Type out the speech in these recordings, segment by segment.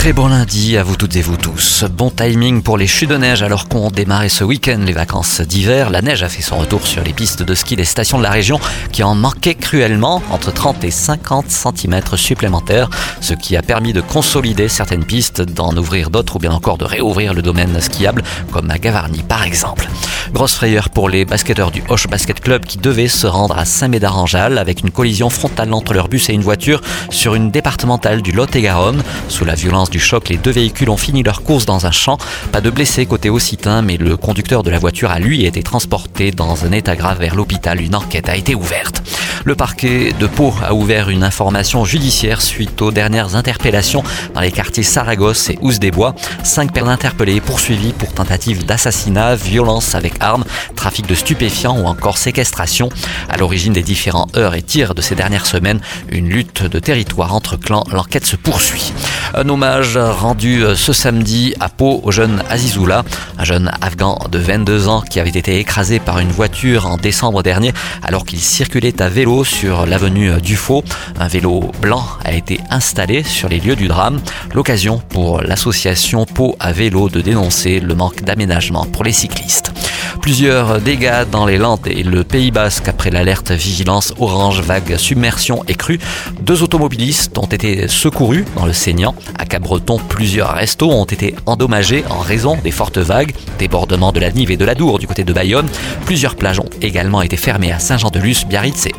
Très bon lundi à vous toutes et vous tous. Bon timing pour les chutes de neige alors qu'on démarrait ce week-end les vacances d'hiver. La neige a fait son retour sur les pistes de ski des stations de la région qui en manquaient cruellement entre 30 et 50 cm supplémentaires, ce qui a permis de consolider certaines pistes, d'en ouvrir d'autres ou bien encore de réouvrir le domaine skiable comme à Gavarnie par exemple. Grosse frayeur pour les basketteurs du Hoche Basket Club qui devaient se rendre à Saint-Médard-en-Jalles avec une collision frontale entre leur bus et une voiture sur une départementale du Lot-et-Garonne. Sous la violence du choc, les deux véhicules ont fini leur course dans un champ. Pas de blessés côté Occitan, mais le conducteur de la voiture a lui été transporté dans un état grave vers l'hôpital. Une enquête a été ouverte. Le parquet de Pau a ouvert une information judiciaire suite aux dernières interpellations dans les quartiers Saragosse et Ouse-des-Bois. Cinq personnes interpellées poursuivies pour tentative d'assassinat, violence avec armes, trafic de stupéfiants ou encore séquestration. À l'origine des différents heurts et tirs de ces dernières semaines, une lutte de territoire entre clans. L'enquête se poursuit. Un hommage rendu ce samedi à Pau au jeune Azizoula, un jeune afghan de 22 ans qui avait été écrasé par une voiture en décembre dernier alors qu'il circulait à vélo sur l'avenue Dufaux. Un vélo blanc a été installé sur les lieux du drame. L'occasion pour l'association Pau à vélo de dénoncer le manque d'aménagement pour les cyclistes. Plusieurs dégâts dans les Landes et le Pays Basque après l'alerte vigilance orange vague submersion et crue. Deux automobilistes ont été secourus dans le saignant. À Cabreton, plusieurs restos ont été endommagés en raison des fortes vagues, débordement de la Nive et de la Dour du côté de Bayonne. Plusieurs plages ont également été fermées à Saint-Jean-de-Luz, Biarritz et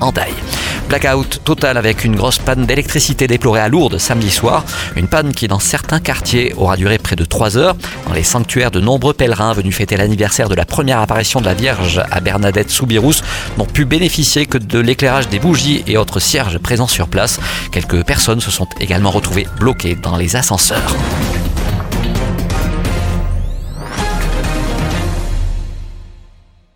Blackout total avec une grosse panne d'électricité déplorée à Lourdes samedi soir. Une panne qui dans certains quartiers aura duré près de 3 heures. Dans les sanctuaires, de nombreux pèlerins venus fêter l'anniversaire de la première apparition de la Vierge à Bernadette Soubirous n'ont pu bénéficier que de l'éclairage des bougies et autres cierges présents sur place. Quelques personnes se sont également retrouvées bloquées dans les ascenseurs.